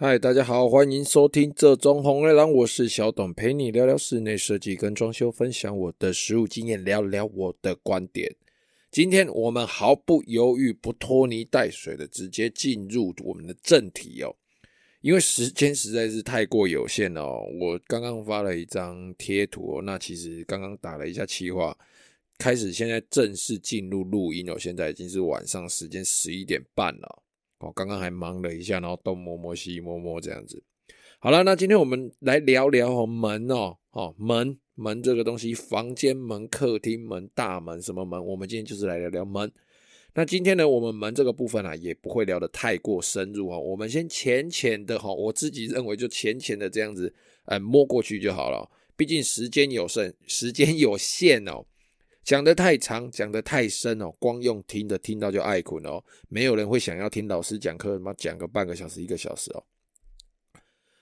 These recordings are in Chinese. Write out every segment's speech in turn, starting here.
嗨，大家好，欢迎收听这中红月郎，我是小董，陪你聊聊室内设计跟装修，分享我的实务经验，聊聊我的观点。今天我们毫不犹豫、不拖泥带水的直接进入我们的正题哦，因为时间实在是太过有限哦。我刚刚发了一张贴图，那其实刚刚打了一下企划，开始现在正式进入录音哦，现在已经是晚上时间十一点半了。哦刚刚还忙了一下，然后东摸摸西摸摸这样子。好了，那今天我们来聊聊门哦，哦门门这个东西，房间门、客厅门、大门什么门？我们今天就是来聊聊门。那今天呢，我们门这个部分啊，也不会聊得太过深入哦。我们先浅浅的哈，我自己认为就浅浅的这样子，呃，摸过去就好了。毕竟时间有限，时间有限哦。讲得太长，讲得太深哦，光用听的听到就爱困哦，没有人会想要听老师讲课，妈讲个半个小时一个小时哦。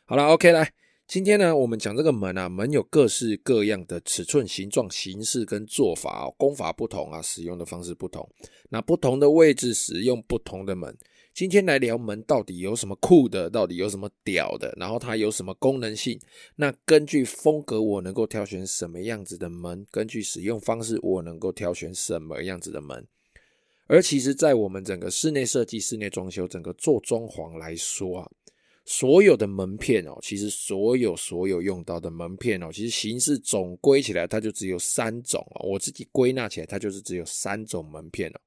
好了，OK，来，今天呢，我们讲这个门啊，门有各式各样的尺寸、形状、形式跟做法哦，功法不同啊，使用的方式不同，那不同的位置使用不同的门。今天来聊门到底有什么酷的，到底有什么屌的，然后它有什么功能性？那根据风格，我能够挑选什么样子的门？根据使用方式，我能够挑选什么样子的门？而其实，在我们整个室内设计、室内装修、整个做装潢来说啊，所有的门片哦，其实所有所有用到的门片哦，其实形式总归起来，它就只有三种哦。我自己归纳起来，它就是只有三种门片哦。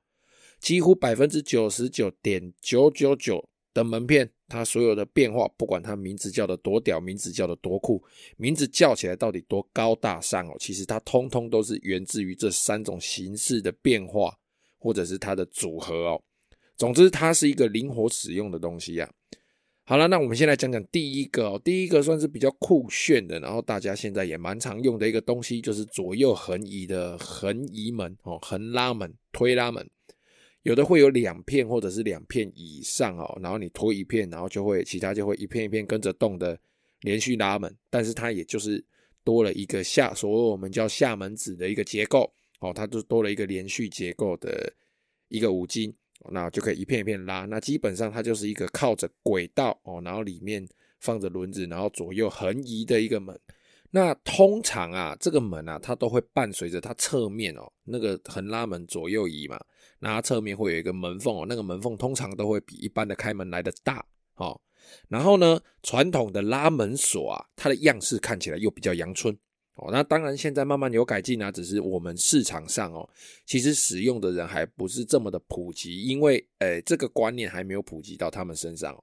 几乎百分之九十九点九九九的门片，它所有的变化，不管它名字叫的多屌，名字叫的多酷，名字叫起来到底多高大上哦，其实它通通都是源自于这三种形式的变化，或者是它的组合哦。总之，它是一个灵活使用的东西啊。好了，那我们先来讲讲第一个哦，第一个算是比较酷炫的，然后大家现在也蛮常用的一个东西，就是左右横移的横移门哦，横拉门、推拉门。有的会有两片或者是两片以上哦，然后你拖一片，然后就会其他就会一片一片跟着动的连续拉门，但是它也就是多了一个下，所谓我们叫下门子的一个结构哦，它就多了一个连续结构的一个五金，那就可以一片一片拉，那基本上它就是一个靠着轨道哦，然后里面放着轮子，然后左右横移的一个门。那通常啊，这个门啊，它都会伴随着它侧面哦，那个横拉门左右移嘛，那它侧面会有一个门缝哦，那个门缝通常都会比一般的开门来的大哦。然后呢，传统的拉门锁啊，它的样式看起来又比较阳春哦。那当然现在慢慢有改进啊，只是我们市场上哦，其实使用的人还不是这么的普及，因为诶，这个观念还没有普及到他们身上。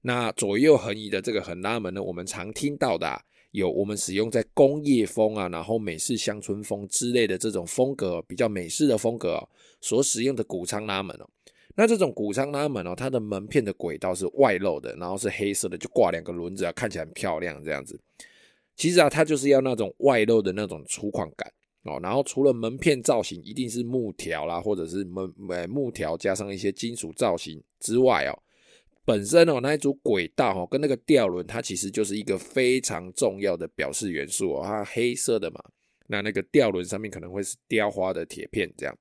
那左右横移的这个横拉门呢，我们常听到的啊。有我们使用在工业风啊，然后美式乡村风之类的这种风格，比较美式的风格哦，所使用的谷仓拉门哦。那这种谷仓拉门哦，它的门片的轨道是外露的，然后是黑色的，就挂两个轮子啊，看起来很漂亮这样子。其实啊，它就是要那种外露的那种粗犷感哦。然后除了门片造型一定是木条啦，或者是门呃木条加上一些金属造型之外哦。本身哦，那一组轨道哦，跟那个吊轮，它其实就是一个非常重要的表示元素哦。它黑色的嘛，那那个吊轮上面可能会是雕花的铁片这样。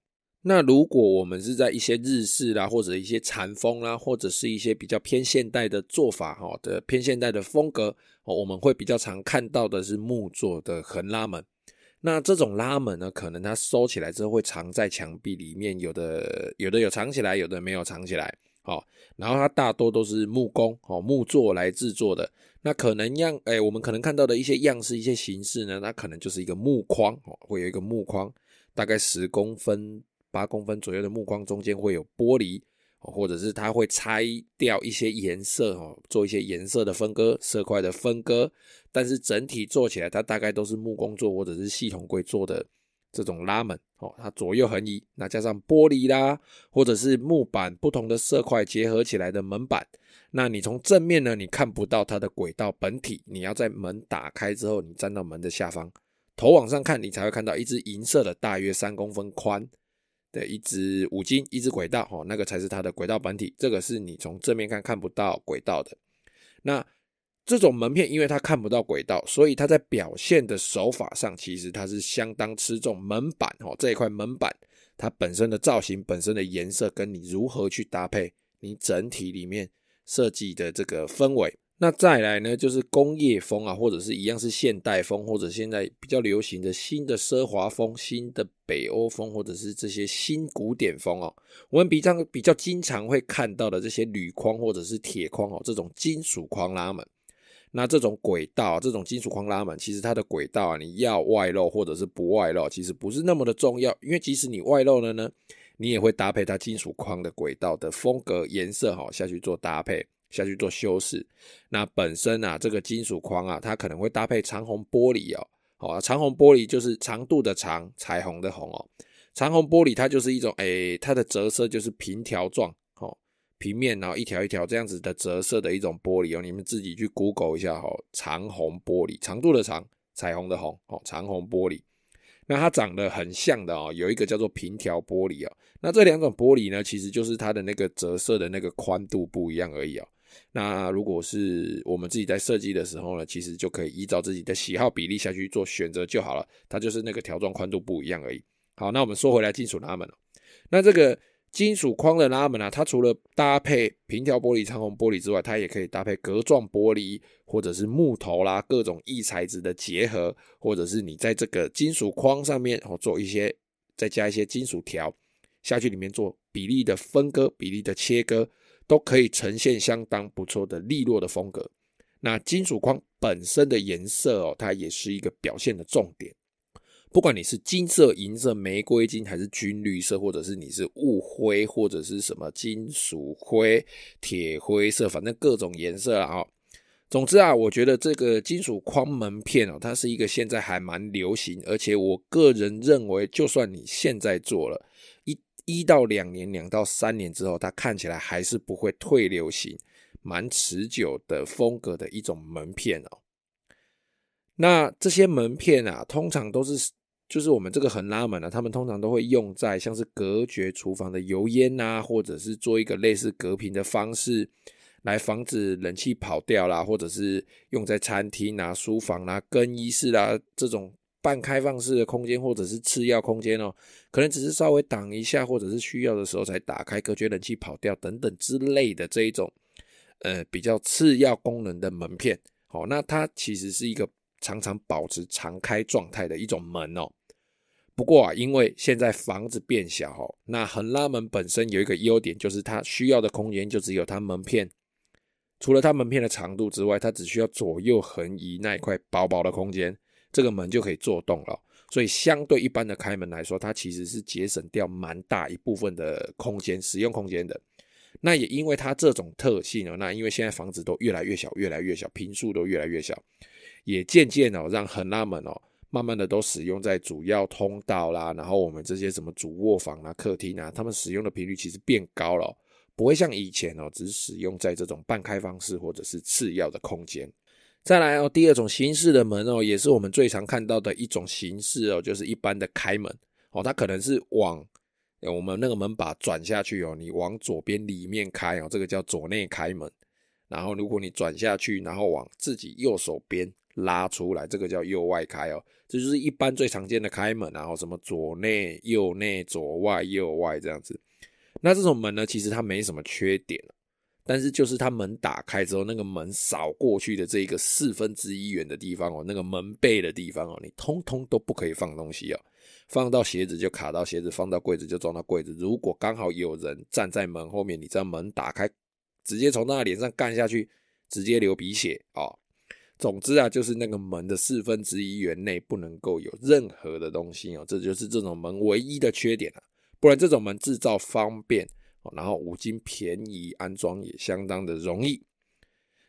那如果我们是在一些日式啦，或者一些禅风啦，或者是一些比较偏现代的做法哈的偏现代的风格哦，我们会比较常看到的是木做的横拉门。那这种拉门呢，可能它收起来之后会藏在墙壁里面，有的有的有藏起来，有的没有藏起来。好，然后它大多都是木工哦，木作来制作的。那可能样，哎，我们可能看到的一些样式、一些形式呢，那可能就是一个木框哦，会有一个木框，大概十公分、八公分左右的木框，中间会有玻璃，或者是它会拆掉一些颜色哦，做一些颜色的分割、色块的分割。但是整体做起来，它大概都是木工做或者是系统柜做的。这种拉门哦，它左右横移，那加上玻璃啦，或者是木板不同的色块结合起来的门板，那你从正面呢，你看不到它的轨道本体，你要在门打开之后，你站到门的下方，头往上看，你才会看到一只银色的，大约三公分宽的一只五金，一只轨道哦，那个才是它的轨道本体，这个是你从正面看看不到轨道的，那。这种门片，因为它看不到轨道，所以它在表现的手法上，其实它是相当吃重门板哦，这一块门板它本身的造型、本身的颜色，跟你如何去搭配你整体里面设计的这个氛围。那再来呢，就是工业风啊，或者是一样是现代风，或者现在比较流行的新的奢华风、新的北欧风，或者是这些新古典风哦。我们比较比较经常会看到的这些铝框或者是铁框哦，这种金属框拉门。那这种轨道，这种金属框拉门，其实它的轨道啊，你要外露或者是不外露，其实不是那么的重要，因为即使你外露了呢，你也会搭配它金属框的轨道的风格颜色哈下去做搭配。下去做修饰，那本身啊，这个金属框啊，它可能会搭配长虹玻璃哦，好，长虹玻璃就是长度的长，彩虹的虹哦。长虹玻璃它就是一种，诶，它的折射就是平条状，平面然后一条一条这样子的折射的一种玻璃哦，你们自己去 Google 一下哈，长虹玻璃，长度的长，彩虹的虹，哦，长虹玻璃。那它长得很像的哦，有一个叫做平条玻璃哦，那这两种玻璃呢，其实就是它的那个折射的那个宽度不一样而已哦。那如果是我们自己在设计的时候呢，其实就可以依照自己的喜好比例下去做选择就好了。它就是那个条状宽度不一样而已。好，那我们说回来金属拉门了。那这个金属框的拉门啊，它除了搭配平条玻璃、长虹玻璃之外，它也可以搭配格状玻璃，或者是木头啦，各种异材质的结合，或者是你在这个金属框上面哦做一些，再加一些金属条下去里面做比例的分割、比例的切割。都可以呈现相当不错的利落的风格。那金属框本身的颜色哦，它也是一个表现的重点。不管你是金色、银色、玫瑰金，还是军绿色，或者是你是雾灰，或者是什么金属灰、铁灰色，反正各种颜色啊。总之啊，我觉得这个金属框门片哦，它是一个现在还蛮流行，而且我个人认为，就算你现在做了。一一到两年，两到三年之后，它看起来还是不会退流行，蛮持久的风格的一种门片哦。那这些门片啊，通常都是就是我们这个横拉门啊，他们通常都会用在像是隔绝厨房的油烟啊，或者是做一个类似隔屏的方式，来防止冷气跑掉啦，或者是用在餐厅啊、书房啊、更衣室啊这种。半开放式的空间或者是次要空间哦，可能只是稍微挡一下，或者是需要的时候才打开，隔绝冷气跑掉等等之类的这一种，呃，比较次要功能的门片。好，那它其实是一个常常保持常开状态的一种门哦。不过啊，因为现在房子变小，那横拉门本身有一个优点，就是它需要的空间就只有它门片，除了它门片的长度之外，它只需要左右横移那一块薄薄的空间。这个门就可以做动了，所以相对一般的开门来说，它其实是节省掉蛮大一部分的空间，使用空间的。那也因为它这种特性哦，那因为现在房子都越来越小，越来越小，坪数都越来越小，也渐渐哦让横拉门哦，慢慢的都使用在主要通道啦，然后我们这些什么主卧房啊、客厅啊，他们使用的频率其实变高了，不会像以前哦，只使用在这种半开放式或者是次要的空间。再来哦，第二种形式的门哦，也是我们最常看到的一种形式哦，就是一般的开门哦，它可能是往我们那个门把转下去哦，你往左边里面开哦，这个叫左内开门。然后如果你转下去，然后往自己右手边拉出来，这个叫右外开哦，这就是一般最常见的开门，然后什么左内、右内、左外、右外这样子。那这种门呢，其实它没什么缺点。但是就是它门打开之后，那个门扫过去的这一个四分之一圆的地方哦，那个门背的地方哦，你通通都不可以放东西哦，放到鞋子就卡到鞋子，放到柜子就撞到柜子。如果刚好有人站在门后面，你这门打开，直接从他脸上干下去，直接流鼻血哦。总之啊，就是那个门的四分之一圆内不能够有任何的东西哦，这就是这种门唯一的缺点啊。不然这种门制造方便。然后五金便宜，安装也相当的容易。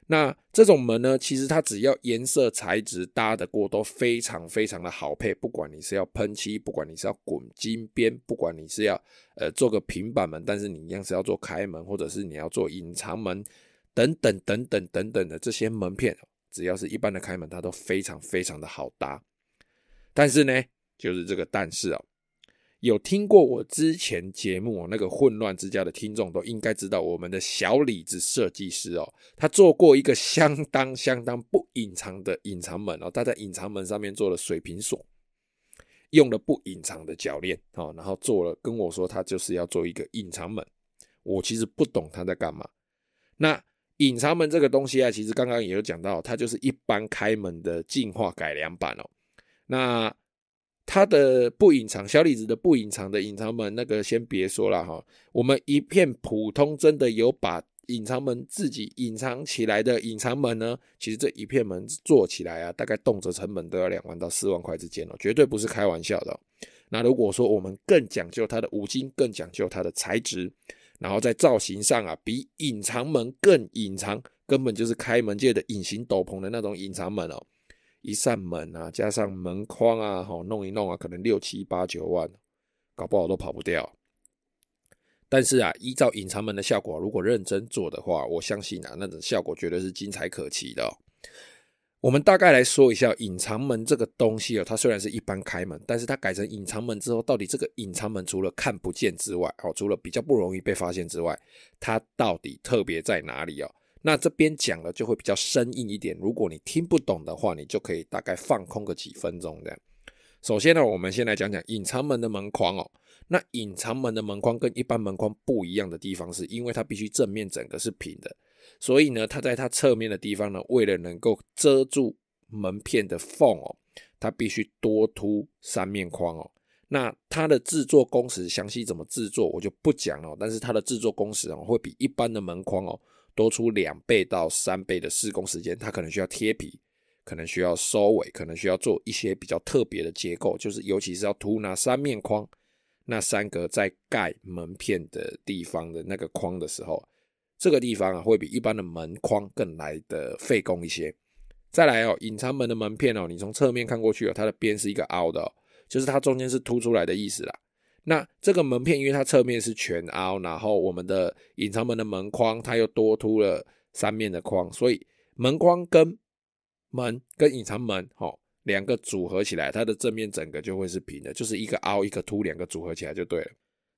那这种门呢，其实它只要颜色材质搭得过，都非常非常的好配。不管你是要喷漆，不管你是要滚金边，不管你是要呃做个平板门，但是你一样是要做开门，或者是你要做隐藏门等等等等等等的这些门片，只要是一般的开门，它都非常非常的好搭。但是呢，就是这个但是哦。有听过我之前节目哦，那个混乱之家的听众都应该知道，我们的小李子设计师哦，他做过一个相当相当不隐藏的隐藏门哦，他在隐藏门上面做了水平锁，用了不隐藏的铰链哦，然后做了跟我说他就是要做一个隐藏门，我其实不懂他在干嘛。那隐藏门这个东西啊，其实刚刚也有讲到，它就是一般开门的进化改良版哦。那它的不隐藏小李子的不隐藏的隐藏门，那个先别说了哈。我们一片普通真的有把隐藏门自己隐藏起来的隐藏门呢，其实这一片门做起来啊，大概动辄成本都要两万到四万块之间哦，绝对不是开玩笑的。那如果说我们更讲究它的五金，更讲究它的材质，然后在造型上啊，比隐藏门更隐藏，根本就是开门界的隐形斗篷的那种隐藏门哦。一扇门啊，加上门框啊，好弄一弄啊，可能六七八九万，搞不好都跑不掉。但是啊，依照隐藏门的效果，如果认真做的话，我相信啊，那种效果绝对是精彩可期的。我们大概来说一下隐藏门这个东西哦，它虽然是一般开门，但是它改成隐藏门之后，到底这个隐藏门除了看不见之外，哦，除了比较不容易被发现之外，它到底特别在哪里哦？那这边讲了就会比较生硬一点，如果你听不懂的话，你就可以大概放空个几分钟这样。首先呢，我们先来讲讲隐藏门的门框哦。那隐藏门的门框跟一般门框不一样的地方，是因为它必须正面整个是平的，所以呢，它在它侧面的地方呢，为了能够遮住门片的缝哦，它必须多凸三面框哦。那它的制作工时详细怎么制作，我就不讲了，但是它的制作工时哦，会比一般的门框哦。多出两倍到三倍的施工时间，它可能需要贴皮，可能需要收尾，可能需要做一些比较特别的结构，就是尤其是要涂那三面框，那三个在盖门片的地方的那个框的时候，这个地方啊会比一般的门框更来的费工一些。再来哦，隐藏门的门片哦，你从侧面看过去哦，它的边是一个凹的哦，就是它中间是凸出来的意思啦。那这个门片，因为它侧面是全凹，然后我们的隐藏门的门框，它又多凸了三面的框，所以门框跟门跟隐藏门，齁，两个组合起来，它的正面整个就会是平的，就是一个凹一个凸，两个组合起来就对了。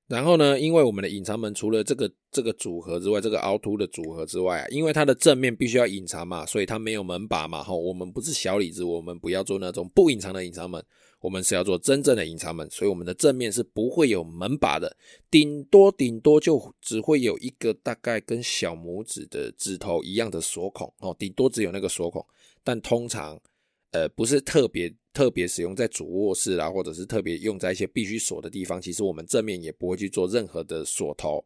然后呢，因为我们的隐藏门除了这个这个组合之外，这个凹凸的组合之外啊，因为它的正面必须要隐藏嘛，所以它没有门把嘛，吼，我们不是小李子，我们不要做那种不隐藏的隐藏门。我们是要做真正的隐藏门，所以我们的正面是不会有门把的，顶多顶多就只会有一个大概跟小拇指的指头一样的锁孔哦，顶多只有那个锁孔，但通常呃不是特别特别使用在主卧室啦，或者是特别用在一些必须锁的地方，其实我们正面也不会去做任何的锁头。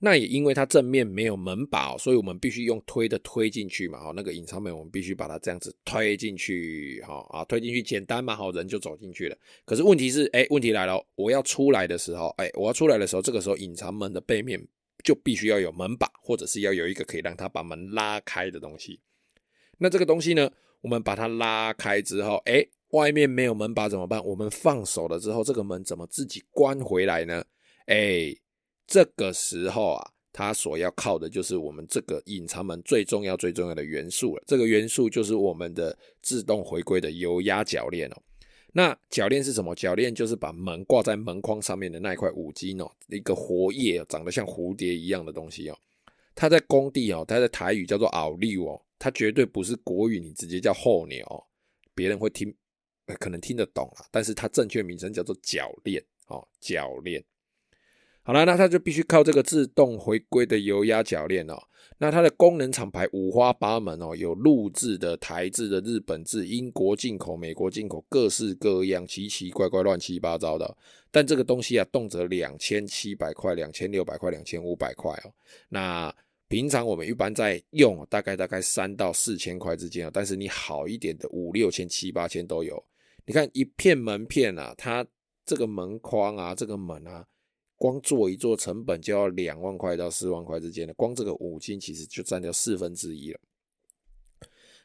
那也因为它正面没有门把，所以我们必须用推的推进去嘛，哈，那个隐藏门我们必须把它这样子推进去，哈啊，推进去简单嘛，好，人就走进去了。可是问题是，哎，问题来了，我要出来的时候，哎，我要出来的时候，这个时候隐藏门的背面就必须要有门把，或者是要有一个可以让它把门拉开的东西。那这个东西呢，我们把它拉开之后，哎，外面没有门把怎么办？我们放手了之后，这个门怎么自己关回来呢？哎。这个时候啊，它所要靠的就是我们这个隐藏门最重要、最重要的元素了。这个元素就是我们的自动回归的油压铰链哦。那铰链是什么？铰链就是把门挂在门框上面的那一块五金哦，一个活页，长得像蝴蝶一样的东西哦。它在工地哦，它在台语叫做奥利哦，它绝对不是国语，你直接叫候鸟，别人会听，可能听得懂啦，但是它正确名称叫做铰链哦，铰链。好了，那它就必须靠这个自动回归的油压铰链哦。那它的功能厂牌五花八门哦，有陆制的、台制的、日本制、英国进口、美国进口，各式各样、奇奇怪怪、乱七八糟的。但这个东西啊，动辄两千七百块、两千六百块、两千五百块哦。那平常我们一般在用，大概大概三到四千块之间啊。但是你好一点的五六千、七八千都有。你看一片门片啊，它这个门框啊，这个门啊。光做一做成本就要两万块到四万块之间的，光这个五金其实就占掉四分之一了。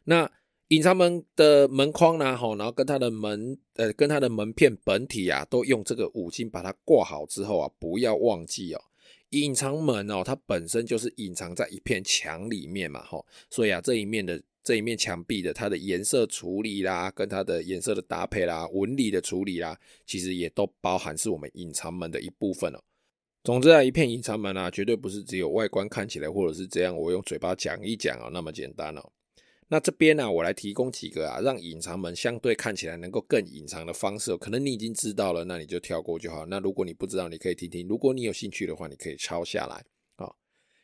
那隐藏门的门框呢？吼，然后跟它的门呃，跟它的门片本体啊，都用这个五金把它挂好之后啊，不要忘记哦，隐藏门哦，它本身就是隐藏在一片墙里面嘛，吼，所以啊，这一面的这一面墙壁的它的颜色处理啦，跟它的颜色的搭配啦，纹理的处理啦，其实也都包含是我们隐藏门的一部分哦。总之啊，一片隐藏门啊，绝对不是只有外观看起来，或者是这样，我用嘴巴讲一讲啊，那么简单哦。那这边呢、啊，我来提供几个啊，让隐藏门相对看起来能够更隐藏的方式。可能你已经知道了，那你就跳过就好。那如果你不知道，你可以听听。如果你有兴趣的话，你可以抄下来啊。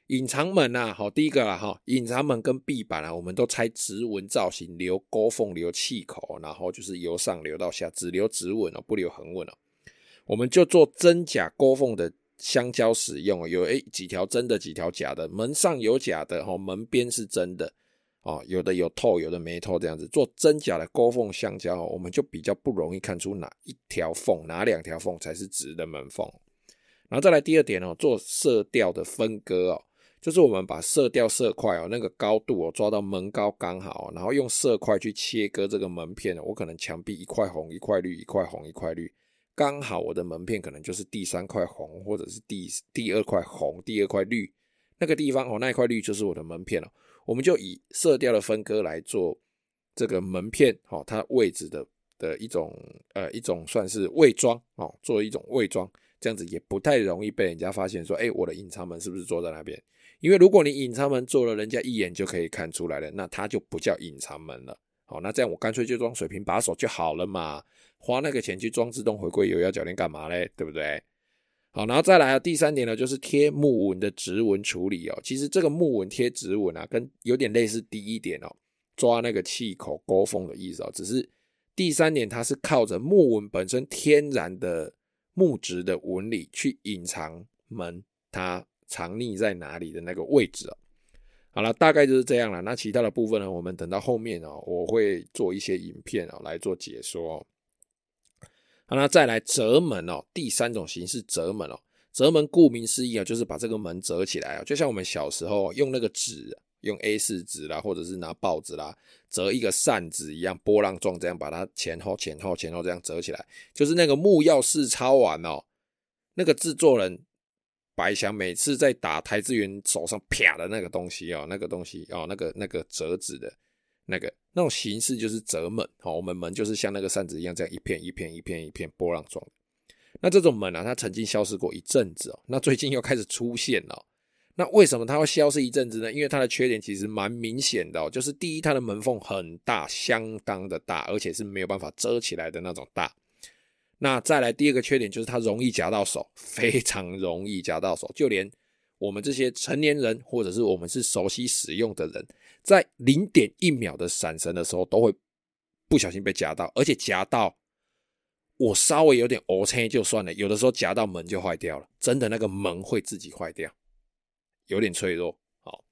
隐藏门啊，好，第一个啊，哈，隐藏门跟壁板啊，我们都拆直纹造型，留沟缝，留气口，然后就是由上留到下，只留直纹哦，不留横纹哦。我们就做真假沟缝的相交使用，有诶几条真的，几条假的，门上有假的，哈，门边是真的，哦，有的有透，有的没透，这样子做真假的沟缝相交，我们就比较不容易看出哪一条缝，哪两条缝才是直的门缝。然后再来第二点哦，做色调的分割哦。就是我们把色调色块哦，那个高度哦抓到门高刚好，然后用色块去切割这个门片。我可能墙壁一块红一块绿，一块红一块绿，刚好我的门片可能就是第三块红，或者是第第二块红，第二块绿，那个地方哦，那一块绿就是我的门片了。我们就以色调的分割来做这个门片哦，它位置的的一种呃一种算是伪装哦，做一种伪装，这样子也不太容易被人家发现说，哎，我的隐藏门是不是坐在那边？因为如果你隐藏门做了，人家一眼就可以看出来了，那它就不叫隐藏门了。好，那这样我干脆就装水平把手就好了嘛，花那个钱去装自动回归有压鉸链干嘛嘞？对不对？好，然后再来啊，第三点呢，就是贴木纹的直纹处理哦。其实这个木纹贴直纹啊，跟有点类似第一点哦，抓那个气口勾缝的意思哦。只是第三点，它是靠着木纹本身天然的木质的纹理去隐藏门它。藏匿在哪里的那个位置哦，好了，大概就是这样了。那其他的部分呢，我们等到后面哦，我会做一些影片哦来做解说。好，那再来折门哦，第三种形式折门哦，折门顾名思义啊，就是把这个门折起来啊，就像我们小时候用那个纸，用 A4 纸啦，或者是拿报纸啦，折一个扇子一样，波浪状这样把它前后前后前后这样折起来，就是那个木曜四超玩哦，那个制作人。白翔每次在打邰智源手上啪的那个东西哦，那个东西哦，那个那个折纸的那个那种形式就是折门哦。我们门就是像那个扇子一样，这样一片一片一片一片波浪状。那这种门啊，它曾经消失过一阵子哦，那最近又开始出现了。那为什么它会消失一阵子呢？因为它的缺点其实蛮明显的哦，就是第一，它的门缝很大，相当的大，而且是没有办法遮起来的那种大。那再来第二个缺点就是它容易夹到手，非常容易夹到手，就连我们这些成年人或者是我们是熟悉使用的人，在零点一秒的闪神的时候，都会不小心被夹到，而且夹到我稍微有点乌青就算了，有的时候夹到门就坏掉了，真的那个门会自己坏掉，有点脆弱。好，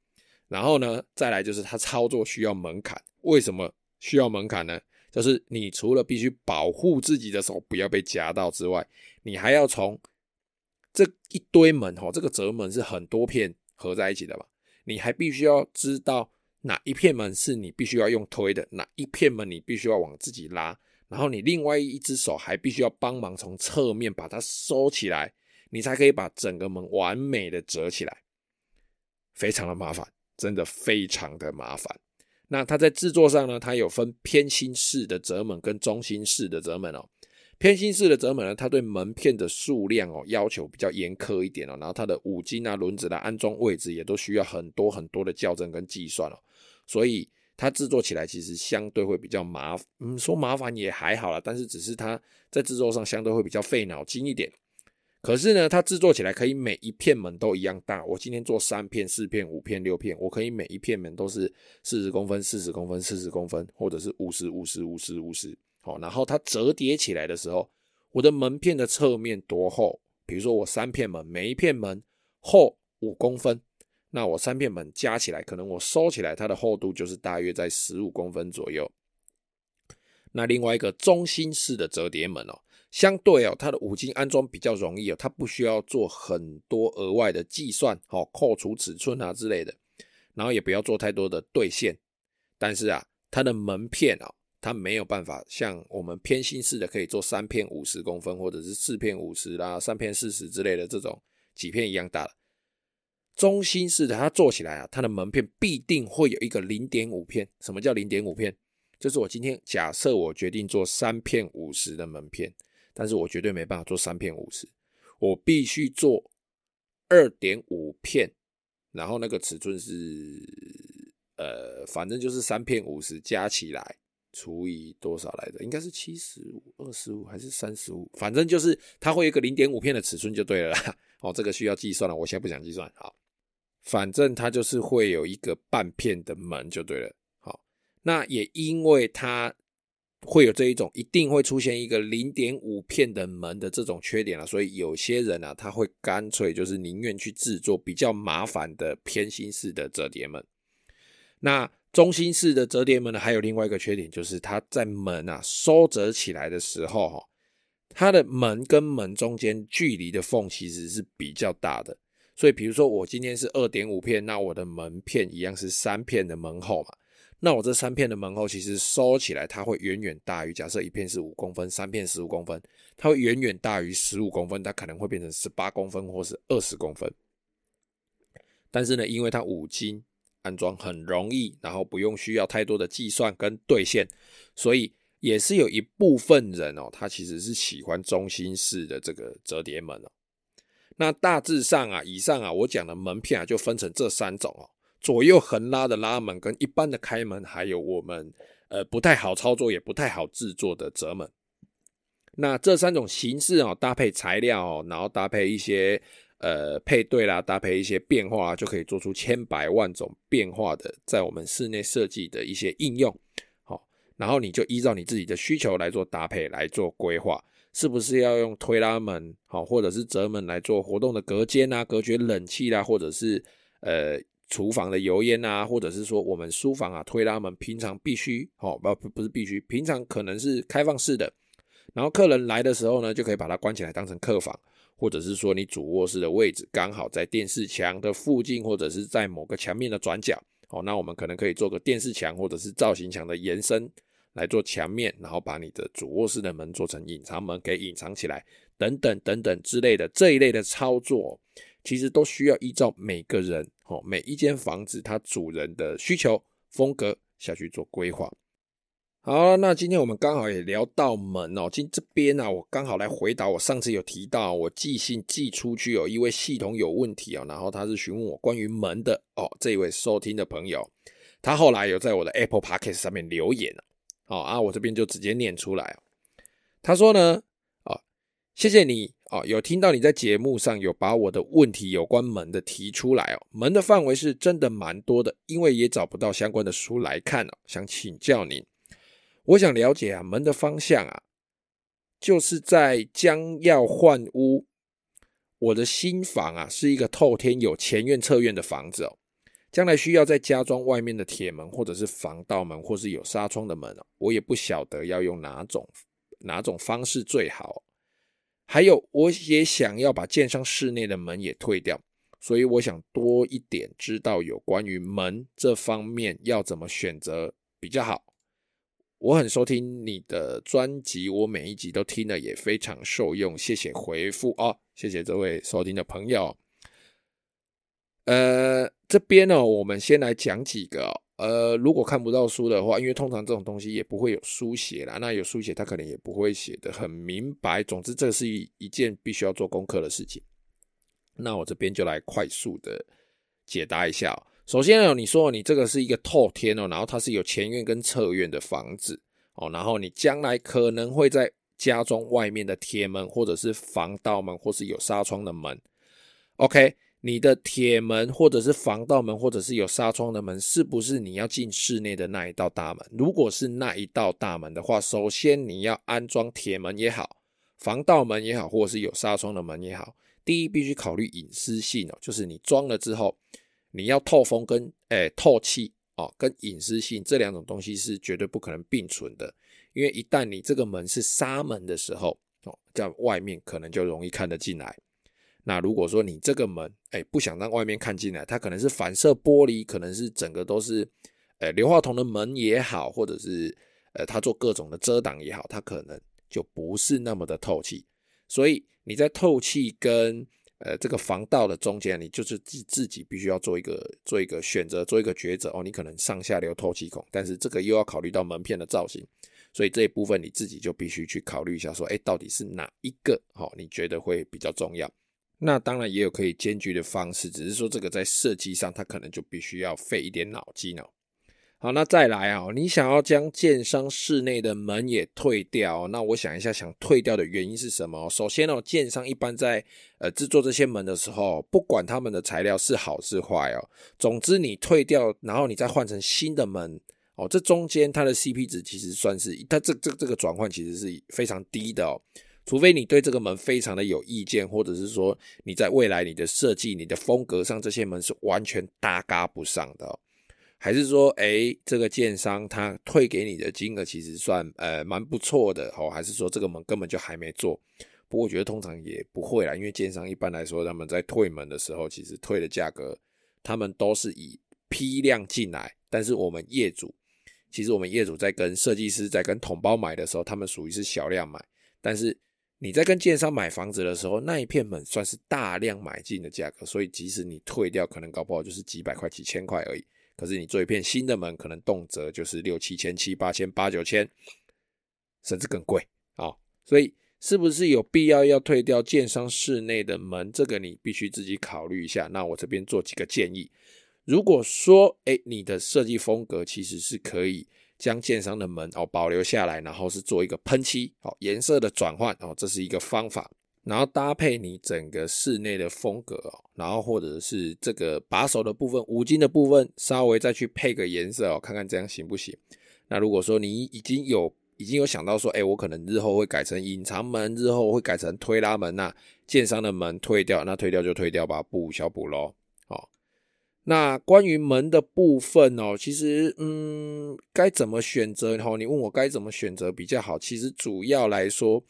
然后呢，再来就是它操作需要门槛，为什么需要门槛呢？就是你除了必须保护自己的手不要被夹到之外，你还要从这一堆门吼，这个折门是很多片合在一起的嘛，你还必须要知道哪一片门是你必须要用推的，哪一片门你必须要往自己拉，然后你另外一只手还必须要帮忙从侧面把它收起来，你才可以把整个门完美的折起来，非常的麻烦，真的非常的麻烦。那它在制作上呢，它有分偏心式的折门跟中心式的折门哦。偏心式的折门呢，它对门片的数量哦要求比较严苛一点哦，然后它的五金啊、轮子的安装位置也都需要很多很多的校正跟计算哦，所以它制作起来其实相对会比较麻，嗯，说麻烦也还好啦，但是只是它在制作上相对会比较费脑筋一点。可是呢，它制作起来可以每一片门都一样大。我今天做三片、四片、五片、六片，我可以每一片门都是四十公分、四十公分、四十公分，或者是五十、五十、五十、五十。好，然后它折叠起来的时候，我的门片的侧面多厚？比如说我三片门，每一片门厚五公分，那我三片门加起来，可能我收起来它的厚度就是大约在十五公分左右。那另外一个中心式的折叠门哦。相对哦，它的五金安装比较容易哦，它不需要做很多额外的计算，哦，扣除尺寸啊之类的，然后也不要做太多的对线。但是啊，它的门片哦，它没有办法像我们偏心式的可以做三片五十公分，或者是四片五十啦、三片四十之类的这种几片一样大的。中心式的它做起来啊，它的门片必定会有一个零点五片。什么叫零点五片？就是我今天假设我决定做三片五十的门片。但是我绝对没办法做三片五十，我必须做二点五片，然后那个尺寸是呃，反正就是三片五十加起来除以多少来着？应该是七十五、二十五还是三十五？反正就是它会有一个零点五片的尺寸就对了啦。哦，这个需要计算了，我现在不想计算。好，反正它就是会有一个半片的门就对了。好，那也因为它会有这一种一定会出现一个零点五片的门的这种缺点啊，所以有些人啊，他会干脆就是宁愿去制作比较麻烦的偏心式的折叠门。那中心式的折叠门呢，还有另外一个缺点，就是它在门啊收折起来的时候，哈，它的门跟门中间距离的缝其实是比较大的。所以，比如说我今天是二点五片，那我的门片一样是三片的门厚嘛。那我这三片的门厚其实收起来，它会远远大于假设一片是五公分，三片十五公分，它会远远大于十五公分，它可能会变成十八公分或是二十公分。但是呢，因为它五金安装很容易，然后不用需要太多的计算跟对线，所以也是有一部分人哦，他其实是喜欢中心式的这个折叠门哦。那大致上啊，以上啊，我讲的门片啊，就分成这三种哦：左右横拉的拉门，跟一般的开门，还有我们呃不太好操作也不太好制作的折门。那这三种形式哦，搭配材料哦，然后搭配一些呃配对啦，搭配一些变化，就可以做出千百万种变化的，在我们室内设计的一些应用。好，然后你就依照你自己的需求来做搭配，来做规划。是不是要用推拉门，好，或者是折门来做活动的隔间啊，隔绝冷气啦，或者是呃厨房的油烟啊，或者是说我们书房啊，推拉门平常必须，哦，不不是必须，平常可能是开放式的，然后客人来的时候呢，就可以把它关起来当成客房，或者是说你主卧室的位置刚好在电视墙的附近，或者是在某个墙面的转角，哦，那我们可能可以做个电视墙或者是造型墙的延伸。来做墙面，然后把你的主卧室的门做成隐藏门，给隐藏起来，等等等等之类的这一类的操作，其实都需要依照每个人哦，每一间房子它主人的需求风格下去做规划。好，那今天我们刚好也聊到门哦，今这边呢，我刚好来回答我上次有提到我寄信寄出去有一位系统有问题哦，然后他是询问我关于门的哦，这一位收听的朋友，他后来有在我的 Apple Podcast 上面留言。好啊，我这边就直接念出来。他说呢，啊，谢谢你啊，有听到你在节目上有把我的问题有关门的提出来哦。门的范围是真的蛮多的，因为也找不到相关的书来看哦，想请教您。我想了解啊，门的方向啊，就是在将要换屋，我的新房啊是一个透天有前院侧院的房子哦。将来需要再加装外面的铁门，或者是防盗门，或是有纱窗的门哦，我也不晓得要用哪种哪种方式最好。还有，我也想要把建商室内的门也退掉，所以我想多一点知道有关于门这方面要怎么选择比较好。我很收听你的专辑，我每一集都听了，也非常受用。谢谢回复哦，谢谢这位收听的朋友。呃，这边呢，我们先来讲几个。呃，如果看不到书的话，因为通常这种东西也不会有书写啦，那有书写，他可能也不会写的很明白。总之，这是一一件必须要做功课的事情。那我这边就来快速的解答一下。首先呢，你说你这个是一个透天哦，然后它是有前院跟侧院的房子哦，然后你将来可能会在家装外面的铁门，或者是防盗门，或是有纱窗的门。OK。你的铁门，或者是防盗门，或者是有纱窗的门，是不是你要进室内的那一道大门？如果是那一道大门的话，首先你要安装铁门也好，防盗门也好，或者是有纱窗的门也好，第一必须考虑隐私性哦，就是你装了之后，你要透风跟诶、透气哦，跟隐私性这两种东西是绝对不可能并存的，因为一旦你这个门是纱门的时候哦，在外面可能就容易看得进来。那如果说你这个门，诶、不想让外面看进来，它可能是反射玻璃，可能是整个都是，呃，硫化铜的门也好，或者是呃，它做各种的遮挡也好，它可能就不是那么的透气。所以你在透气跟呃这个防盗的中间，你就是自自己必须要做一个做一个选择，做一个抉择哦。你可能上下留透气孔，但是这个又要考虑到门片的造型，所以这一部分你自己就必须去考虑一下，说，哎、到底是哪一个、哦？你觉得会比较重要？那当然也有可以兼具的方式，只是说这个在设计上，它可能就必须要费一点脑筋哦。好，那再来啊，你想要将建商室内的门也退掉，那我想一下，想退掉的原因是什么？首先哦，建商一般在呃制作这些门的时候，不管他们的材料是好是坏哦，总之你退掉，然后你再换成新的门哦，这中间它的 CP 值其实算是它这这这个转换其实是非常低的哦，除非你对这个门非常的有意见，或者是说你在未来你的设计、你的风格上，这些门是完全搭嘎不上的。还是说，哎，这个建商他退给你的金额其实算呃蛮不错的哦？还是说这个门根本就还没做？不过我觉得通常也不会啦，因为建商一般来说他们在退门的时候，其实退的价格他们都是以批量进来，但是我们业主其实我们业主在跟设计师在跟统包买的时候，他们属于是小量买，但是你在跟建商买房子的时候，那一片门算是大量买进的价格，所以即使你退掉，可能搞不好就是几百块、几千块而已。可是你做一片新的门，可能动辄就是六七千、七八千、八九千，甚至更贵啊、所以是不是有必要要退掉建商室内的门？这个你必须自己考虑一下。那我这边做几个建议。如果说，哎，你的设计风格其实是可以将建商的门哦保留下来，然后是做一个喷漆哦颜色的转换哦，这是一个方法。然后搭配你整个室内的风格哦，然后或者是这个把手的部分、五金的部分，稍微再去配个颜色哦，看看这样行不行？那如果说你已经有已经有想到说，哎，我可能日后会改成隐藏门，日后会改成推拉门，那建商的门退掉，那退掉就退掉吧，不小补喽。好，那关于门的部分哦，其实嗯，该怎么选择？然后你问我该怎么选择比较好，其实主要来说。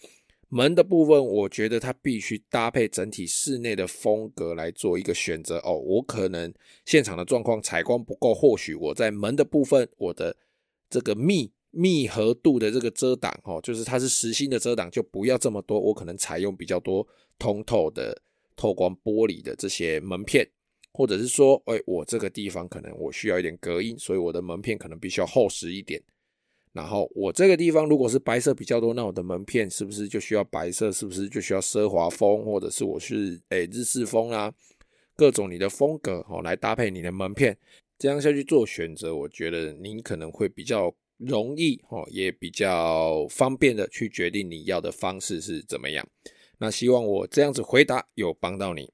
门的部分，我觉得它必须搭配整体室内的风格来做一个选择哦。我可能现场的状况采光不够，或许我在门的部分，我的这个密密合度的这个遮挡哦，就是它是实心的遮挡，就不要这么多。我可能采用比较多通透的透光玻璃的这些门片，或者是说，哎，我这个地方可能我需要一点隔音，所以我的门片可能必须要厚实一点。然后我这个地方如果是白色比较多，那我的门片是不是就需要白色？是不是就需要奢华风，或者是我是诶日式风、啊？各种你的风格哦，来搭配你的门片，这样下去做选择，我觉得你可能会比较容易哦，也比较方便的去决定你要的方式是怎么样。那希望我这样子回答有帮到你。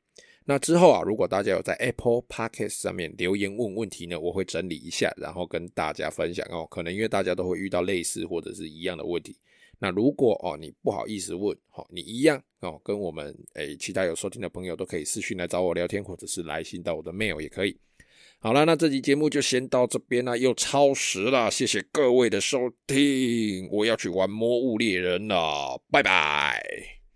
那之后啊，如果大家有在 Apple Podcast 上面留言问问题呢，我会整理一下，然后跟大家分享哦。可能因为大家都会遇到类似或者是一样的问题。那如果哦你不好意思问，哦你一样哦跟我们诶其他有收听的朋友都可以私讯来找我聊天，或者是来信到我的 mail 也可以。好了，那这期节目就先到这边啦，又超时了，谢谢各位的收听，我要去玩魔物猎人了，拜拜。